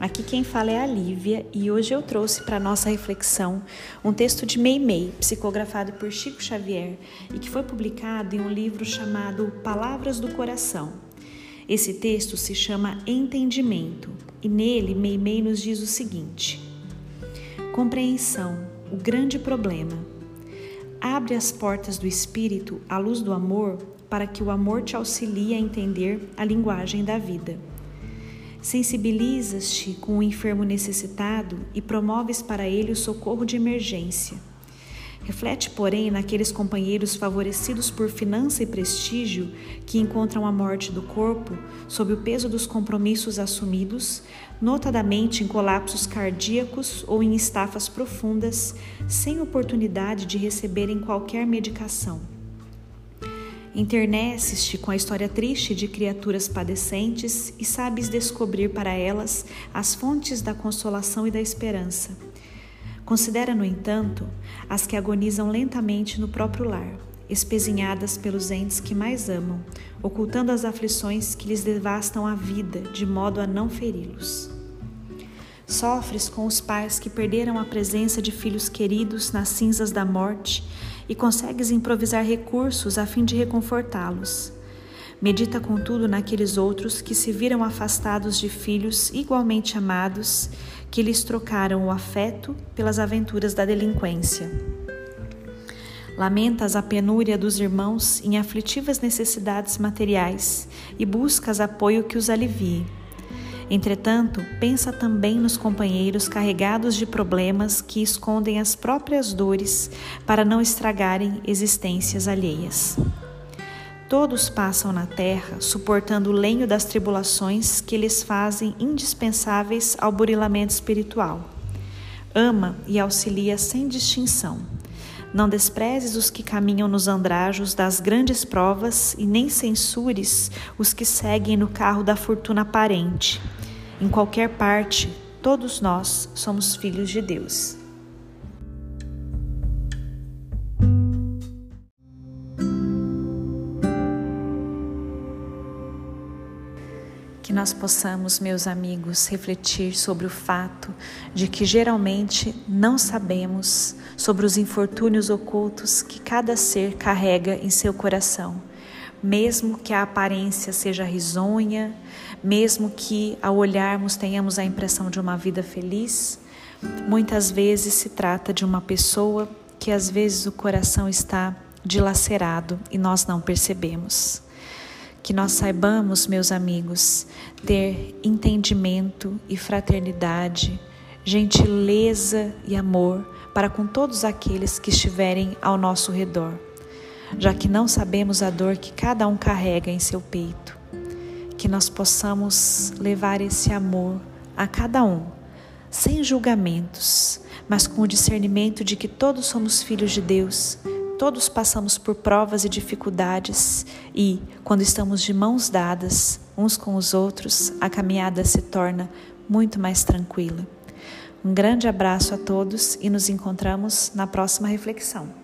Aqui quem fala é a Lívia e hoje eu trouxe para nossa reflexão um texto de Meimei, psicografado por Chico Xavier e que foi publicado em um livro chamado Palavras do Coração. Esse texto se chama Entendimento e nele Meimei nos diz o seguinte: Compreensão, o grande problema. Abre as portas do espírito à luz do amor para que o amor te auxilie a entender a linguagem da vida. Sensibilizas-te com o enfermo necessitado e promoves para ele o socorro de emergência. Reflete, porém, naqueles companheiros favorecidos por finança e prestígio que encontram a morte do corpo sob o peso dos compromissos assumidos, notadamente em colapsos cardíacos ou em estafas profundas, sem oportunidade de receberem qualquer medicação. Interneces-te com a história triste de criaturas padecentes e sabes descobrir para elas as fontes da consolação e da esperança. Considera, no entanto, as que agonizam lentamente no próprio lar, espezinhadas pelos entes que mais amam, ocultando as aflições que lhes devastam a vida, de modo a não feri-los. Sofres com os pais que perderam a presença de filhos queridos nas cinzas da morte e consegues improvisar recursos a fim de reconfortá-los. Medita, contudo, naqueles outros que se viram afastados de filhos igualmente amados, que lhes trocaram o afeto pelas aventuras da delinquência. Lamentas a penúria dos irmãos em aflitivas necessidades materiais e buscas apoio que os alivie. Entretanto, pensa também nos companheiros carregados de problemas que escondem as próprias dores para não estragarem existências alheias. Todos passam na terra suportando o lenho das tribulações que lhes fazem indispensáveis ao burilamento espiritual. Ama e auxilia sem distinção. Não desprezes os que caminham nos andrajos das grandes provas e nem censures os que seguem no carro da fortuna aparente. Em qualquer parte, todos nós somos filhos de Deus. Que nós possamos, meus amigos, refletir sobre o fato de que geralmente não sabemos sobre os infortúnios ocultos que cada ser carrega em seu coração mesmo que a aparência seja risonha, mesmo que ao olharmos tenhamos a impressão de uma vida feliz, muitas vezes se trata de uma pessoa que às vezes o coração está dilacerado e nós não percebemos. Que nós saibamos, meus amigos, ter entendimento e fraternidade, gentileza e amor para com todos aqueles que estiverem ao nosso redor já que não sabemos a dor que cada um carrega em seu peito. Que nós possamos levar esse amor a cada um, sem julgamentos, mas com o discernimento de que todos somos filhos de Deus, todos passamos por provas e dificuldades e, quando estamos de mãos dadas uns com os outros, a caminhada se torna muito mais tranquila. Um grande abraço a todos e nos encontramos na próxima reflexão.